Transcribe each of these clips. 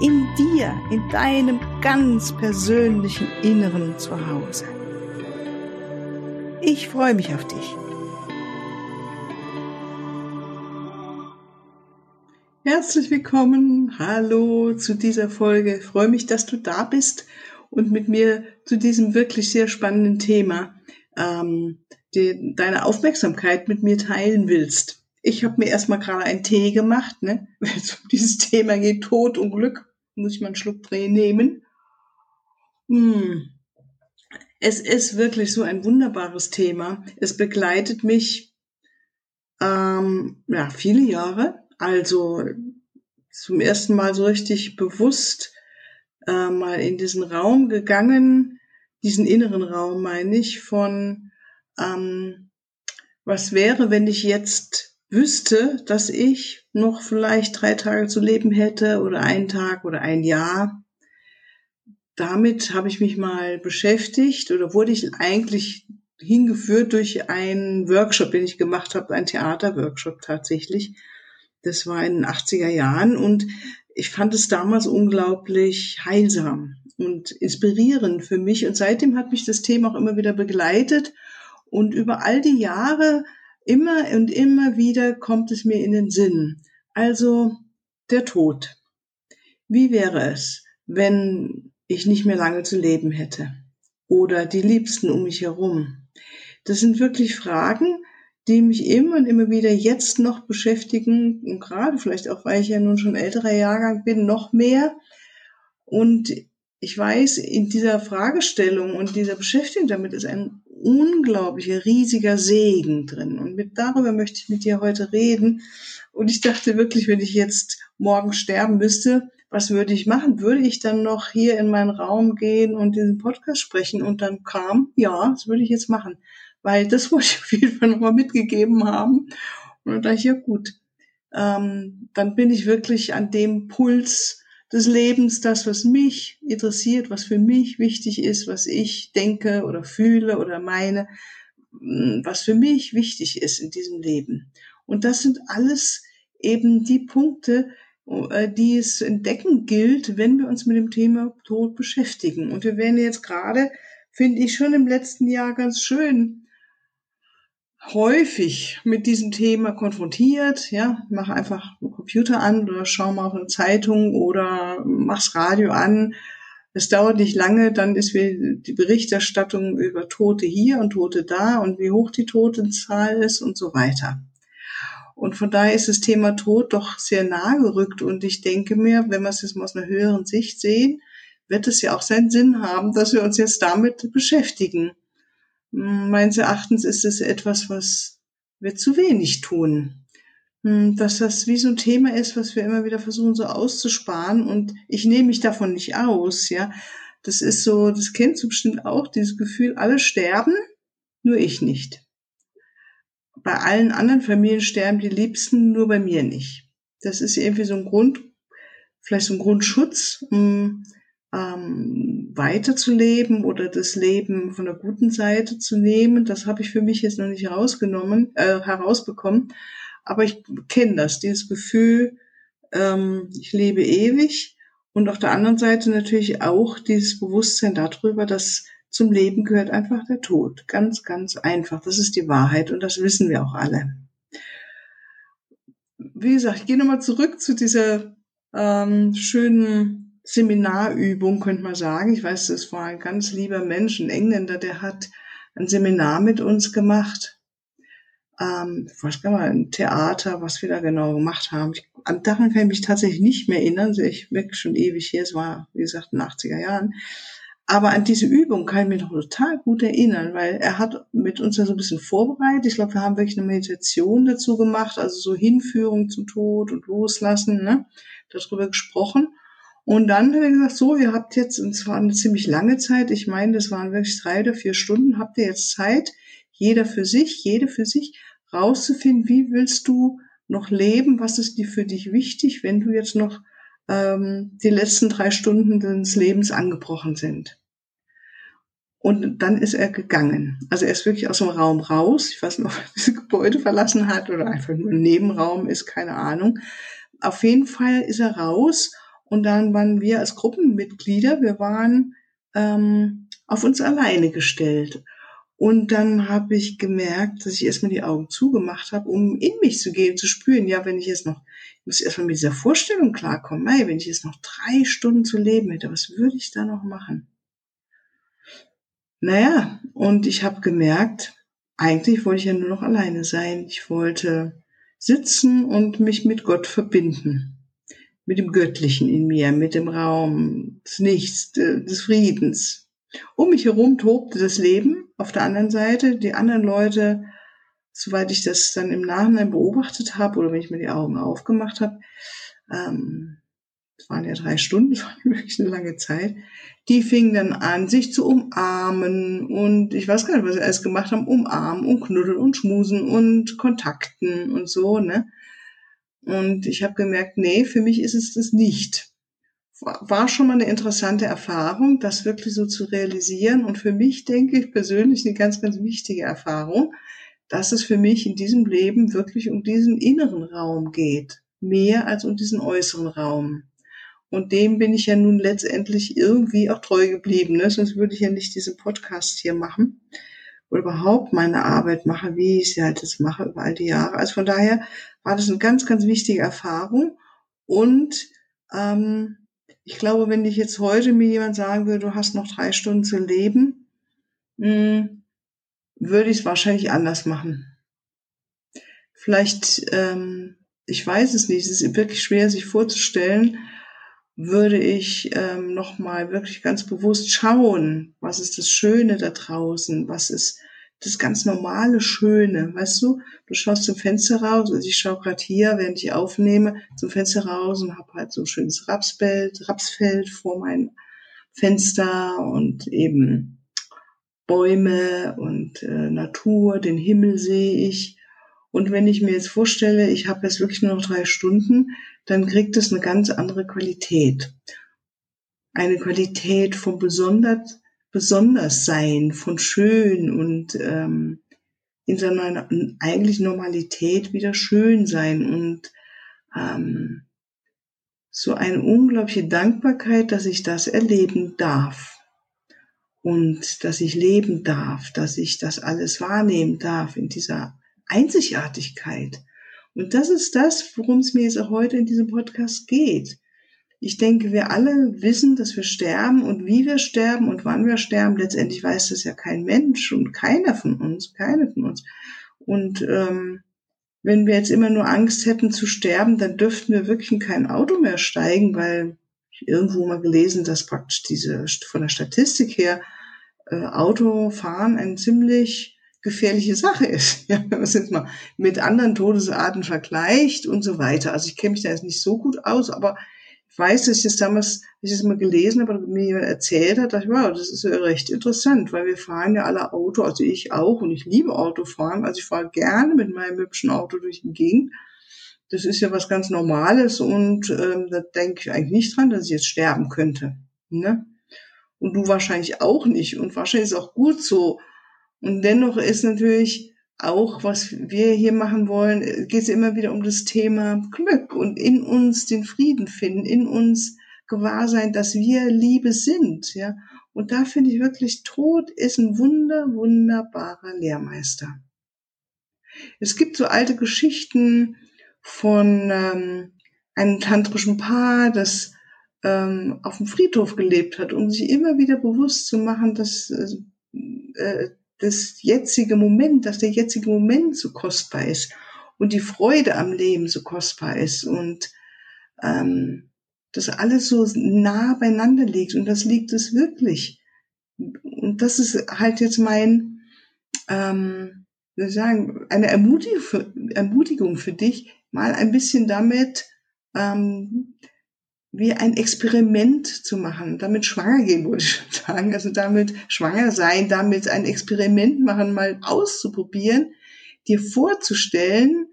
In dir, in deinem ganz persönlichen Inneren zu Hause. Ich freue mich auf dich. Herzlich willkommen, hallo zu dieser Folge. Ich freue mich, dass du da bist und mit mir zu diesem wirklich sehr spannenden Thema ähm, die, deine Aufmerksamkeit mit mir teilen willst. Ich habe mir erstmal gerade einen Tee gemacht, ne? wenn es um dieses Thema geht, Tod und Glück, muss ich mal einen Schluck Dreh nehmen. Hm. Es ist wirklich so ein wunderbares Thema. Es begleitet mich ähm, ja, viele Jahre. Also zum ersten Mal so richtig bewusst äh, mal in diesen Raum gegangen, diesen inneren Raum meine ich, von ähm, was wäre, wenn ich jetzt wüsste, dass ich noch vielleicht drei Tage zu leben hätte oder einen Tag oder ein Jahr. Damit habe ich mich mal beschäftigt oder wurde ich eigentlich hingeführt durch einen Workshop, den ich gemacht habe, ein Theaterworkshop tatsächlich. Das war in den 80er Jahren und ich fand es damals unglaublich heilsam und inspirierend für mich. Und seitdem hat mich das Thema auch immer wieder begleitet und über all die Jahre immer und immer wieder kommt es mir in den Sinn. Also der Tod. Wie wäre es, wenn ich nicht mehr lange zu leben hätte? Oder die Liebsten um mich herum? Das sind wirklich Fragen, die mich immer und immer wieder jetzt noch beschäftigen. Und gerade vielleicht auch, weil ich ja nun schon älterer Jahrgang bin, noch mehr. Und ich weiß, in dieser Fragestellung und dieser Beschäftigung damit ist ein unglaublicher, riesiger Segen drin. Und mit, darüber möchte ich mit dir heute reden. Und ich dachte wirklich, wenn ich jetzt morgen sterben müsste, was würde ich machen? Würde ich dann noch hier in meinen Raum gehen und diesen Podcast sprechen? Und dann kam, ja, das würde ich jetzt machen. Weil das wollte ich auf jeden Fall nochmal mitgegeben haben. Und dann dachte ich, ja gut, ähm, dann bin ich wirklich an dem Puls, des Lebens, das, was mich interessiert, was für mich wichtig ist, was ich denke oder fühle oder meine, mm, was für mich wichtig ist in diesem Leben. Und das sind alles eben die Punkte, äh, die es entdecken gilt, wenn wir uns mit dem Thema Tod beschäftigen. Und wir werden jetzt gerade, finde ich, schon im letzten Jahr ganz schön häufig mit diesem Thema konfrontiert. Ja, mach einfach einen Computer an oder schau mal auf eine Zeitung oder mach's Radio an. Es dauert nicht lange, dann ist die Berichterstattung über Tote hier und Tote da und wie hoch die Totenzahl ist und so weiter. Und von daher ist das Thema Tod doch sehr nahe gerückt. Und ich denke mir, wenn wir es jetzt mal aus einer höheren Sicht sehen, wird es ja auch seinen Sinn haben, dass wir uns jetzt damit beschäftigen meines Erachtens ist es etwas, was wir zu wenig tun. Hm, dass das wie so ein Thema ist, was wir immer wieder versuchen so auszusparen und ich nehme mich davon nicht aus, ja. Das ist so, das kennst du bestimmt auch, dieses Gefühl, alle sterben, nur ich nicht. Bei allen anderen Familien sterben die Liebsten, nur bei mir nicht. Das ist irgendwie so ein Grund, vielleicht so ein Grundschutz, um ähm, weiterzuleben oder das Leben von der guten Seite zu nehmen. Das habe ich für mich jetzt noch nicht herausgenommen, äh, herausbekommen. Aber ich kenne das, dieses Gefühl, ähm, ich lebe ewig. Und auf der anderen Seite natürlich auch dieses Bewusstsein darüber, dass zum Leben gehört einfach der Tod. Ganz, ganz einfach. Das ist die Wahrheit und das wissen wir auch alle. Wie gesagt, ich gehe nochmal zurück zu dieser ähm, schönen Seminarübung, könnte man sagen. Ich weiß, das war ein ganz lieber Mensch, ein Engländer, der hat ein Seminar mit uns gemacht. Ähm, weiß gar nicht, ein Theater, was wir da genau gemacht haben. Ich, an daran kann ich mich tatsächlich nicht mehr erinnern. Ich wirklich schon ewig hier. Es war, wie gesagt, in den 80er Jahren. Aber an diese Übung kann ich mich noch total gut erinnern, weil er hat mit uns ja so ein bisschen vorbereitet. Ich glaube, wir haben wirklich eine Meditation dazu gemacht, also so Hinführung zum Tod und Loslassen, ne? darüber gesprochen. Und dann hat er gesagt, so, ihr habt jetzt, und zwar eine ziemlich lange Zeit, ich meine, das waren wirklich drei oder vier Stunden, habt ihr jetzt Zeit, jeder für sich, jede für sich, rauszufinden, wie willst du noch leben, was ist dir für dich wichtig, wenn du jetzt noch ähm, die letzten drei Stunden des Lebens angebrochen sind. Und dann ist er gegangen. Also er ist wirklich aus dem Raum raus. Ich weiß nicht, ob er dieses Gebäude verlassen hat oder einfach nur ein Nebenraum ist, keine Ahnung. Auf jeden Fall ist er raus und dann waren wir als Gruppenmitglieder, wir waren ähm, auf uns alleine gestellt. Und dann habe ich gemerkt, dass ich erstmal die Augen zugemacht habe, um in mich zu gehen, zu spüren, ja, wenn ich jetzt noch, ich muss erstmal mit dieser Vorstellung klarkommen, hey, wenn ich jetzt noch drei Stunden zu leben hätte, was würde ich da noch machen? Naja, und ich habe gemerkt, eigentlich wollte ich ja nur noch alleine sein. Ich wollte sitzen und mich mit Gott verbinden. Mit dem Göttlichen in mir, mit dem Raum des Nichts, des Friedens. Um mich herum tobte das Leben. Auf der anderen Seite, die anderen Leute, soweit ich das dann im Nachhinein beobachtet habe oder wenn ich mir die Augen aufgemacht habe, ähm, es waren ja drei Stunden, das war wirklich eine lange Zeit, die fingen dann an, sich zu umarmen und ich weiß gar nicht, was sie alles gemacht haben, umarmen und knuddeln und schmusen und kontakten und so, ne? Und ich habe gemerkt, nee, für mich ist es das nicht. War schon mal eine interessante Erfahrung, das wirklich so zu realisieren und für mich denke ich persönlich eine ganz, ganz wichtige Erfahrung, dass es für mich in diesem Leben wirklich um diesen inneren Raum geht, mehr als um diesen äußeren Raum. Und dem bin ich ja nun letztendlich irgendwie auch treu geblieben. Ne? Sonst würde ich ja nicht diesen Podcast hier machen oder überhaupt meine Arbeit mache, wie ich sie halt jetzt mache über all die Jahre. Also von daher war das eine ganz, ganz wichtige Erfahrung. Und ähm, ich glaube, wenn ich jetzt heute mir jemand sagen würde, du hast noch drei Stunden zu leben, mh, hm, würde ich es wahrscheinlich anders machen. Vielleicht, ähm, ich weiß es nicht, es ist wirklich schwer sich vorzustellen, würde ich ähm, nochmal wirklich ganz bewusst schauen, was ist das Schöne da draußen, was ist das ganz normale Schöne, weißt du? Du schaust zum Fenster raus, also ich schaue gerade hier, während ich aufnehme, zum Fenster raus und habe halt so ein schönes Rapsfeld, Rapsfeld vor meinem Fenster und eben Bäume und äh, Natur, den Himmel sehe ich. Und wenn ich mir jetzt vorstelle, ich habe jetzt wirklich nur noch drei Stunden, dann kriegt es eine ganz andere Qualität. Eine Qualität von besonders, besonders sein, von schön und ähm, in seiner eigentlich Normalität wieder schön sein und ähm, so eine unglaubliche Dankbarkeit, dass ich das erleben darf und dass ich leben darf, dass ich das alles wahrnehmen darf in dieser Einzigartigkeit. Und das ist das, worum es mir jetzt auch heute in diesem Podcast geht. Ich denke, wir alle wissen, dass wir sterben und wie wir sterben und wann wir sterben. Letztendlich weiß das ja kein Mensch und keiner von uns, keine von uns. Und ähm, wenn wir jetzt immer nur Angst hätten zu sterben, dann dürften wir wirklich in kein Auto mehr steigen, weil ich irgendwo mal gelesen, dass praktisch diese von der Statistik her äh, Autofahren ein ziemlich gefährliche Sache ist, ja, wenn man es jetzt mal mit anderen Todesarten vergleicht und so weiter. Also ich kenne mich da jetzt nicht so gut aus, aber ich weiß, dass ich das damals, als ich das mal gelesen habe, mir jemand erzählt hat, dachte ich, wow, das ist ja recht interessant, weil wir fahren ja alle Auto, also ich auch und ich liebe Autofahren, also ich fahre gerne mit meinem hübschen Auto durch die Gegend. Das ist ja was ganz Normales und ähm, da denke ich eigentlich nicht dran, dass ich jetzt sterben könnte. Ne? Und du wahrscheinlich auch nicht. Und wahrscheinlich ist auch gut so, und dennoch ist natürlich auch, was wir hier machen wollen, geht es immer wieder um das Thema Glück und in uns den Frieden finden, in uns gewahr sein, dass wir Liebe sind, ja. Und da finde ich wirklich, Tod ist ein wunder, wunderbarer Lehrmeister. Es gibt so alte Geschichten von ähm, einem tantrischen Paar, das ähm, auf dem Friedhof gelebt hat, um sich immer wieder bewusst zu machen, dass äh, das jetzige Moment, dass der jetzige Moment so kostbar ist und die Freude am Leben so kostbar ist und ähm, das alles so nah beieinander liegt und das liegt es wirklich. Und das ist halt jetzt mein, ähm, wie soll sagen, eine Ermutigung für, Ermutigung für dich, mal ein bisschen damit, ähm, wie ein Experiment zu machen, damit schwanger gehen, wollte ich schon sagen, also damit schwanger sein, damit ein Experiment machen, mal auszuprobieren, dir vorzustellen,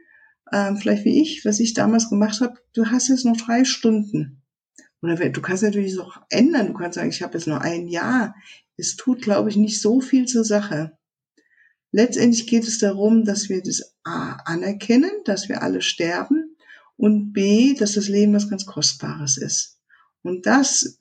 ähm, vielleicht wie ich, was ich damals gemacht habe, du hast jetzt noch drei Stunden. Oder du kannst natürlich auch ändern, du kannst sagen, ich habe jetzt noch ein Jahr. Es tut, glaube ich, nicht so viel zur Sache. Letztendlich geht es darum, dass wir das A anerkennen, dass wir alle sterben und B, dass das Leben was ganz Kostbares ist. Und das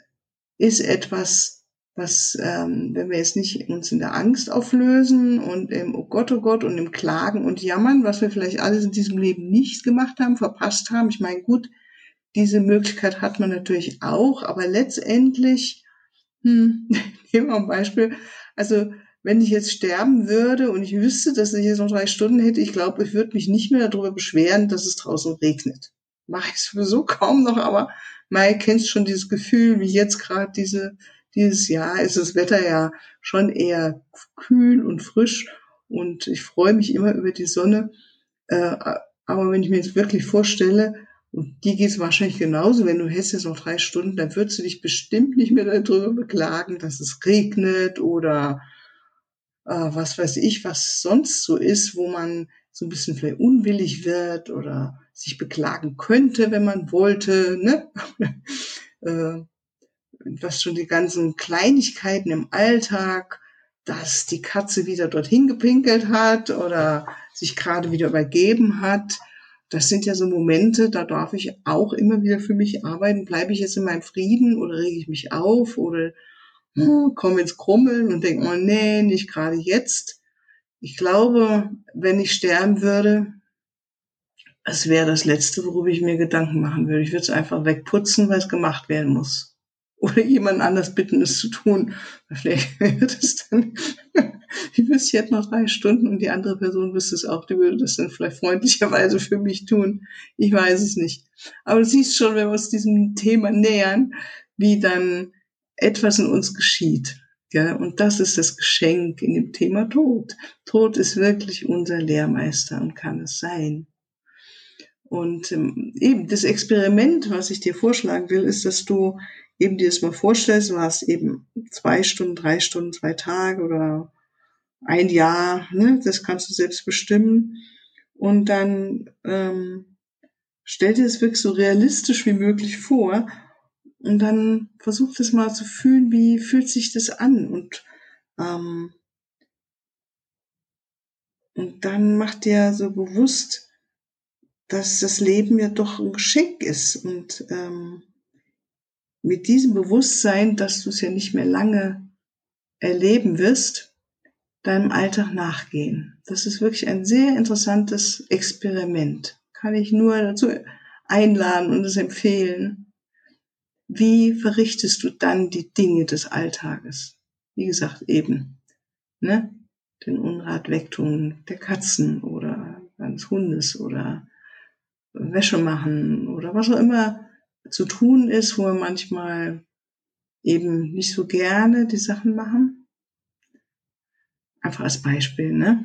ist etwas, was, ähm, wenn wir jetzt nicht uns in der Angst auflösen und im Oh Gott, oh Gott und im Klagen und Jammern, was wir vielleicht alles in diesem Leben nicht gemacht haben, verpasst haben. Ich meine, gut, diese Möglichkeit hat man natürlich auch, aber letztendlich, hm, nehmen wir ein Beispiel, also wenn ich jetzt sterben würde und ich wüsste, dass ich jetzt noch drei Stunden hätte, ich glaube, ich würde mich nicht mehr darüber beschweren, dass es draußen regnet. Mache ich sowieso kaum noch, aber Mai kennst schon dieses Gefühl, wie jetzt gerade diese, dieses Jahr ist das Wetter ja schon eher kühl und frisch und ich freue mich immer über die Sonne. Äh, aber wenn ich mir jetzt wirklich vorstelle, und die geht es wahrscheinlich genauso, wenn du hättest jetzt noch drei Stunden, dann würdest du dich bestimmt nicht mehr darüber beklagen, dass es regnet oder äh, was weiß ich, was sonst so ist, wo man so ein bisschen vielleicht unwillig wird oder sich beklagen könnte, wenn man wollte, ne? äh, was schon die ganzen Kleinigkeiten im Alltag, dass die Katze wieder dorthin gepinkelt hat oder sich gerade wieder übergeben hat. Das sind ja so Momente, da darf ich auch immer wieder für mich arbeiten. Bleibe ich jetzt in meinem Frieden oder rege ich mich auf oder hm, komme ins Krummeln und denke mal, nee, nicht gerade jetzt. Ich glaube, wenn ich sterben würde, es wäre das Letzte, worüber ich mir Gedanken machen würde. Ich würde es einfach wegputzen, weil es gemacht werden muss. Oder jemand anders bitten, es zu tun. Vielleicht wird es dann, ich wüsste, ich hätte noch drei Stunden und die andere Person wüsste es auch, die würde das dann vielleicht freundlicherweise für mich tun. Ich weiß es nicht. Aber du siehst schon, wenn wir uns diesem Thema nähern, wie dann etwas in uns geschieht. Ja, und das ist das Geschenk in dem Thema Tod. Tod ist wirklich unser Lehrmeister und kann es sein. Und ähm, eben das Experiment, was ich dir vorschlagen will, ist, dass du eben dir das mal vorstellst, du hast eben zwei Stunden, drei Stunden, zwei Tage oder ein Jahr, ne? das kannst du selbst bestimmen. Und dann ähm, stell dir es wirklich so realistisch wie möglich vor und dann versuch das mal zu fühlen, wie fühlt sich das an und ähm, und dann mach dir so bewusst, dass das Leben ja doch ein Geschenk ist und ähm, mit diesem Bewusstsein, dass du es ja nicht mehr lange erleben wirst, deinem Alltag nachgehen. Das ist wirklich ein sehr interessantes Experiment. Kann ich nur dazu einladen und es empfehlen. Wie verrichtest du dann die Dinge des Alltages? Wie gesagt, eben, ne? Den Unrat wegtun der Katzen oder eines Hundes oder Wäsche machen oder was auch immer zu tun ist, wo wir manchmal eben nicht so gerne die Sachen machen. Einfach als Beispiel, ne?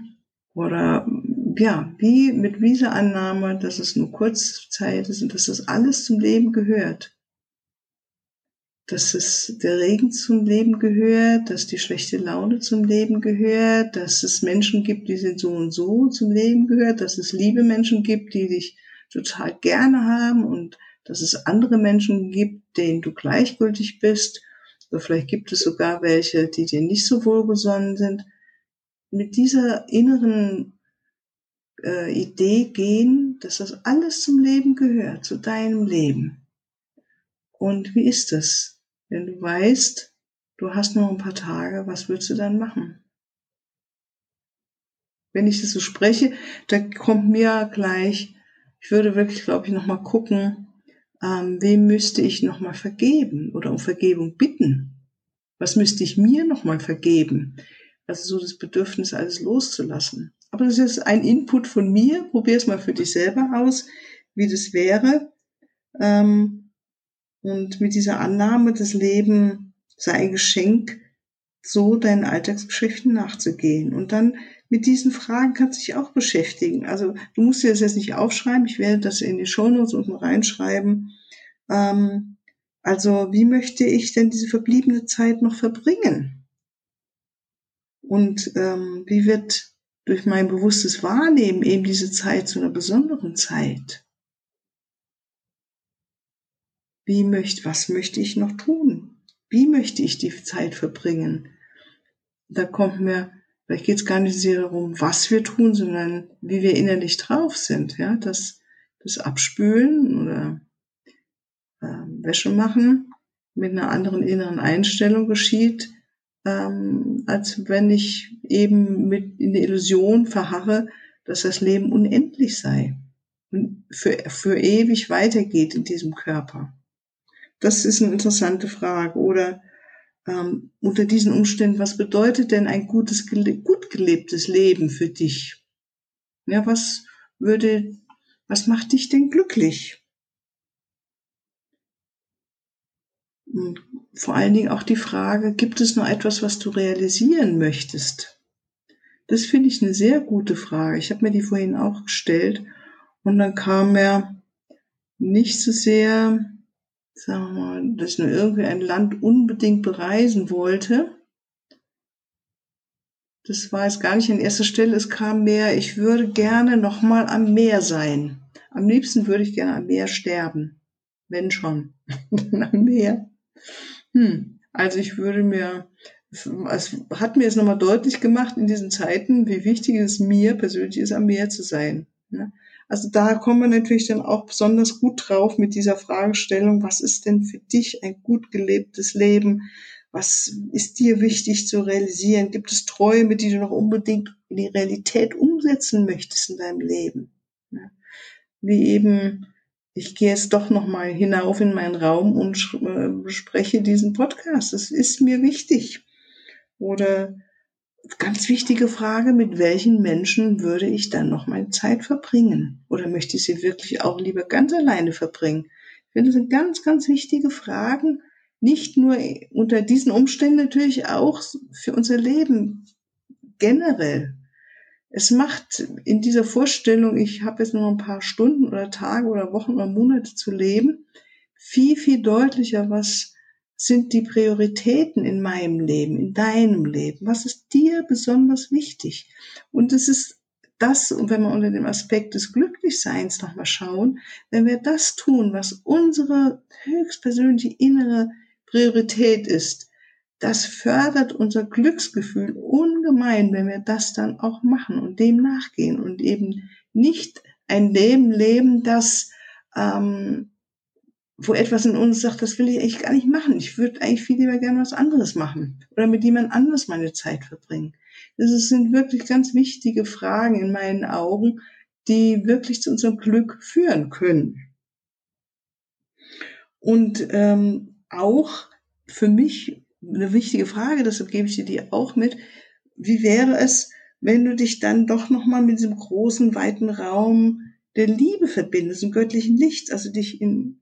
Oder ja, wie mit dieser Annahme, dass es nur Kurzzeit ist und dass das alles zum Leben gehört dass es der Regen zum Leben gehört, dass die schlechte Laune zum Leben gehört, dass es Menschen gibt, die sind so und so zum Leben gehört, dass es liebe Menschen gibt, die dich total gerne haben und dass es andere Menschen gibt, denen du gleichgültig bist. Oder vielleicht gibt es sogar welche, die dir nicht so wohlgesonnen sind. Mit dieser inneren äh, Idee gehen, dass das alles zum Leben gehört, zu deinem Leben. Und wie ist es? Wenn du weißt, du hast noch ein paar Tage, was willst du dann machen? Wenn ich das so spreche, da kommt mir gleich, ich würde wirklich, glaube ich, nochmal gucken, ähm, wem müsste ich nochmal vergeben oder um Vergebung bitten? Was müsste ich mir nochmal vergeben? Also so das Bedürfnis, alles loszulassen. Aber das ist ein Input von mir. Probier es mal für dich selber aus, wie das wäre. Ähm, und mit dieser Annahme, das Leben sei ein Geschenk, so deinen Alltagsgeschichten nachzugehen. Und dann mit diesen Fragen kannst du dich auch beschäftigen. Also du musst dir das jetzt nicht aufschreiben. Ich werde das in die Shownotes unten reinschreiben. Ähm, Also wie möchte ich denn diese verbliebene Zeit noch verbringen? Und ähm, wie wird durch mein bewusstes Wahrnehmen eben diese Zeit zu einer besonderen Zeit? Wie möchte, was möchte ich noch tun? Wie möchte ich die Zeit verbringen? Da kommt mir, vielleicht geht es gar nicht sehr darum, was wir tun, sondern wie wir innerlich drauf sind. Ja, das, das Abspülen oder äh, Wäsche machen mit einer anderen inneren Einstellung geschieht, ähm, als wenn ich eben mit in der Illusion verharre, dass das Leben unendlich sei und für, für ewig weitergeht in diesem Körper. Das ist eine interessante Frage. Oder ähm, unter diesen Umständen, was bedeutet denn ein gutes, gut gelebtes Leben für dich? Ja, was würde, was macht dich denn glücklich? Und vor allen Dingen auch die Frage, gibt es noch etwas, was du realisieren möchtest? Das finde ich eine sehr gute Frage. Ich habe mir die vorhin auch gestellt und dann kam mir nicht so sehr, sagen wir mal, dass ich nur irgendwie ein Land unbedingt bereisen wollte. Das war jetzt gar nicht an erster Stelle. Es kam mehr, ich würde gerne nochmal am Meer sein. Am liebsten würde ich gerne am Meer sterben. Wenn schon. am Meer. Hm. Also ich würde mir, es hat mir es nochmal deutlich gemacht in diesen Zeiten, wie wichtig es mir persönlich ist, am Meer zu sein. Ne? Also da kommen wir natürlich dann auch besonders gut drauf mit dieser Fragestellung, was ist denn für dich ein gut gelebtes Leben? Was ist dir wichtig zu realisieren? Gibt es Träume, die du noch unbedingt in die Realität umsetzen möchtest in deinem Leben? Wie eben, ich gehe jetzt doch nochmal hinauf in meinen Raum und bespreche äh, diesen Podcast. Das ist mir wichtig. Oder ganz wichtige Frage, mit welchen Menschen würde ich dann noch meine Zeit verbringen? Oder möchte ich sie wirklich auch lieber ganz alleine verbringen? Ich finde, das sind ganz, ganz wichtige Fragen, nicht nur unter diesen Umständen, natürlich auch für unser Leben generell. Es macht in dieser Vorstellung, ich habe jetzt nur ein paar Stunden oder Tage oder Wochen oder Monate zu leben, viel, viel deutlicher, was sind die Prioritäten in meinem Leben, in deinem Leben? Was ist dir besonders wichtig? Und es ist das, und wenn wir unter dem Aspekt des Glücklichseins nochmal schauen, wenn wir das tun, was unsere höchstpersönliche innere Priorität ist, das fördert unser Glücksgefühl ungemein, wenn wir das dann auch machen und dem nachgehen und eben nicht ein Leben leben, das ähm, wo etwas in uns sagt, das will ich eigentlich gar nicht machen. Ich würde eigentlich viel lieber gerne was anderes machen oder mit jemand anderes meine Zeit verbringen. Das sind wirklich ganz wichtige Fragen in meinen Augen, die wirklich zu unserem Glück führen können. Und ähm, auch für mich eine wichtige Frage, deshalb gebe ich dir die auch mit. Wie wäre es, wenn du dich dann doch nochmal mit diesem großen, weiten Raum der Liebe verbindest, im göttlichen Licht, also dich in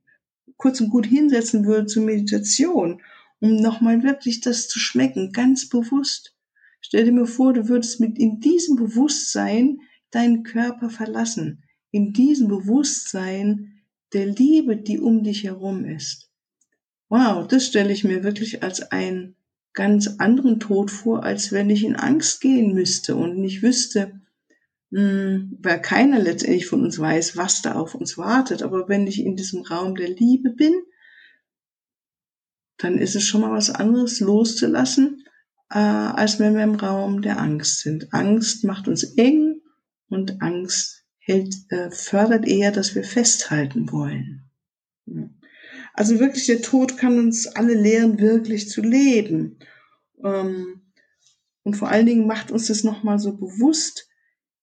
kurz und gut hinsetzen würde zur Meditation, um nochmal wirklich das zu schmecken, ganz bewusst. Stell dir mir vor, du würdest mit in diesem Bewusstsein deinen Körper verlassen, in diesem Bewusstsein der Liebe, die um dich herum ist. Wow, das stelle ich mir wirklich als einen ganz anderen Tod vor, als wenn ich in Angst gehen müsste und nicht wüsste, weil keiner letztendlich von uns weiß, was da auf uns wartet. Aber wenn ich in diesem Raum der Liebe bin, dann ist es schon mal was anderes loszulassen, äh, als wenn wir im Raum der Angst sind. Angst macht uns eng und Angst hält, äh, fördert eher, dass wir festhalten wollen. Also wirklich, der Tod kann uns alle lehren, wirklich zu leben. Ähm, und vor allen Dingen macht uns das nochmal so bewusst,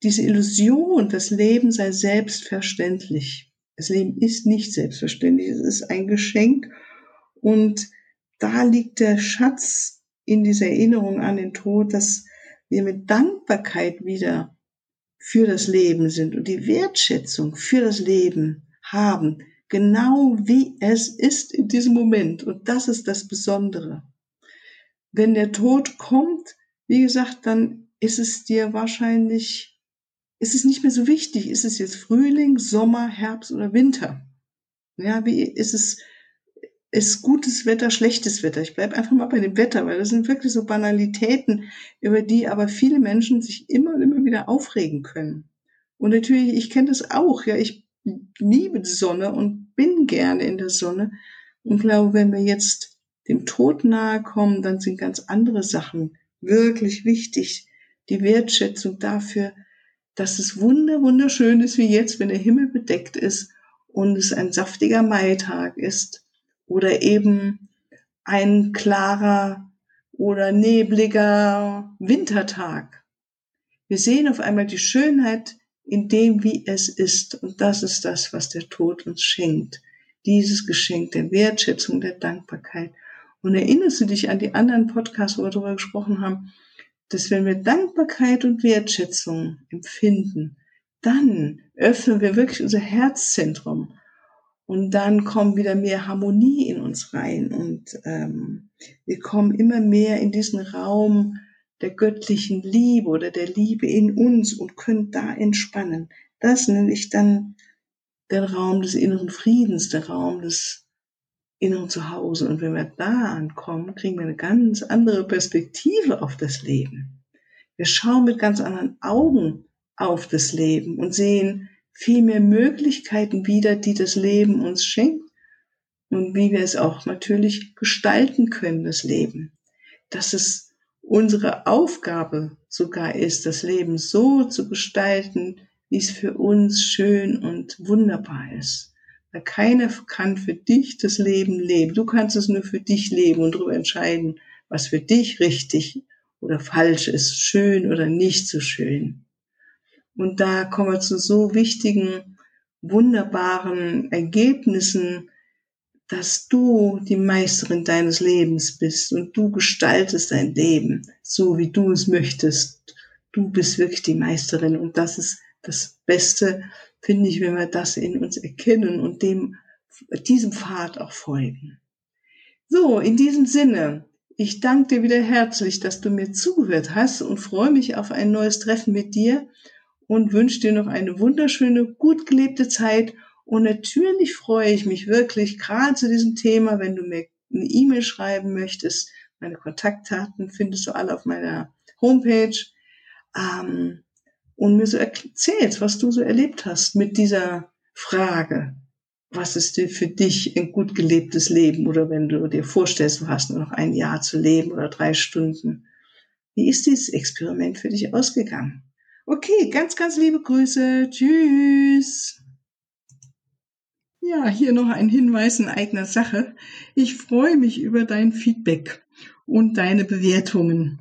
diese Illusion, das Leben sei selbstverständlich. Das Leben ist nicht selbstverständlich, es ist ein Geschenk und da liegt der Schatz in dieser Erinnerung an den Tod, dass wir mit Dankbarkeit wieder für das Leben sind und die Wertschätzung für das Leben haben, genau wie es ist in diesem Moment. Und das ist das Besondere. Wenn der Tod kommt, wie gesagt, dann ist es dir wahrscheinlich ist es nicht mehr so wichtig, ist es jetzt Frühling, Sommer, Herbst oder Winter? Ja, wie ist es, ist gutes Wetter, schlechtes Wetter. Ich bleibe einfach mal bei dem Wetter, weil das sind wirklich so Banalitäten, über die aber viele Menschen sich immer und immer wieder aufregen können. Und natürlich, ich kenne das auch, ja, ich liebe die Sonne und bin gerne in der Sonne und glaube, wenn wir jetzt dem Tod nahe kommen, dann sind ganz andere Sachen wirklich wichtig. Die Wertschätzung dafür, dass es wunder, wunderschön ist wie jetzt, wenn der Himmel bedeckt ist und es ein saftiger Maitag ist oder eben ein klarer oder nebliger Wintertag. Wir sehen auf einmal die Schönheit in dem, wie es ist. Und das ist das, was der Tod uns schenkt. Dieses Geschenk der Wertschätzung, der Dankbarkeit. Und erinnerst du dich an die anderen Podcasts, wo wir darüber gesprochen haben, dass wenn wir Dankbarkeit und Wertschätzung empfinden, dann öffnen wir wirklich unser Herzzentrum und dann kommt wieder mehr Harmonie in uns rein und ähm, wir kommen immer mehr in diesen Raum der göttlichen Liebe oder der Liebe in uns und können da entspannen. Das nenne ich dann den Raum des inneren Friedens, der Raum des inneren Zuhause. Und wenn wir da ankommen, kriegen wir eine ganz andere Perspektive auf das Leben. Wir schauen mit ganz anderen Augen auf das Leben und sehen, viel mehr Möglichkeiten wieder, die das Leben uns schenkt und wie wir es auch natürlich gestalten können, das Leben. Dass es unsere Aufgabe sogar ist, das Leben so zu gestalten, wie es für uns schön und wunderbar ist. Keiner kann für dich das Leben leben. Du kannst es nur für dich leben und darüber entscheiden, was für dich richtig oder falsch ist, schön oder nicht so schön. Und da kommen wir zu so wichtigen, wunderbaren Ergebnissen, dass du die Meisterin deines Lebens bist und du gestaltest dein Leben so, wie du es möchtest. Du bist wirklich die Meisterin und das ist das Beste, finde ich, wenn wir das in uns erkennen und dem, diesem Pfad auch folgen. So, in diesem Sinne, ich danke dir wieder herzlich, dass du mir zugehört hast und freue mich auf ein neues Treffen mit dir und wünsche dir noch eine wunderschöne, gut gelebte Zeit. Und natürlich freue ich mich wirklich gerade zu diesem Thema, wenn du mir eine E-Mail schreiben möchtest. Meine Kontaktdaten findest du alle auf meiner Homepage. Ähm, und mir so erzählst, was du so erlebt hast mit dieser Frage. Was ist dir für dich ein gut gelebtes Leben? Oder wenn du dir vorstellst, du hast nur noch ein Jahr zu leben oder drei Stunden. Wie ist dieses Experiment für dich ausgegangen? Okay, ganz, ganz liebe Grüße. Tschüss. Ja, hier noch ein Hinweis in eigener Sache. Ich freue mich über dein Feedback und deine Bewertungen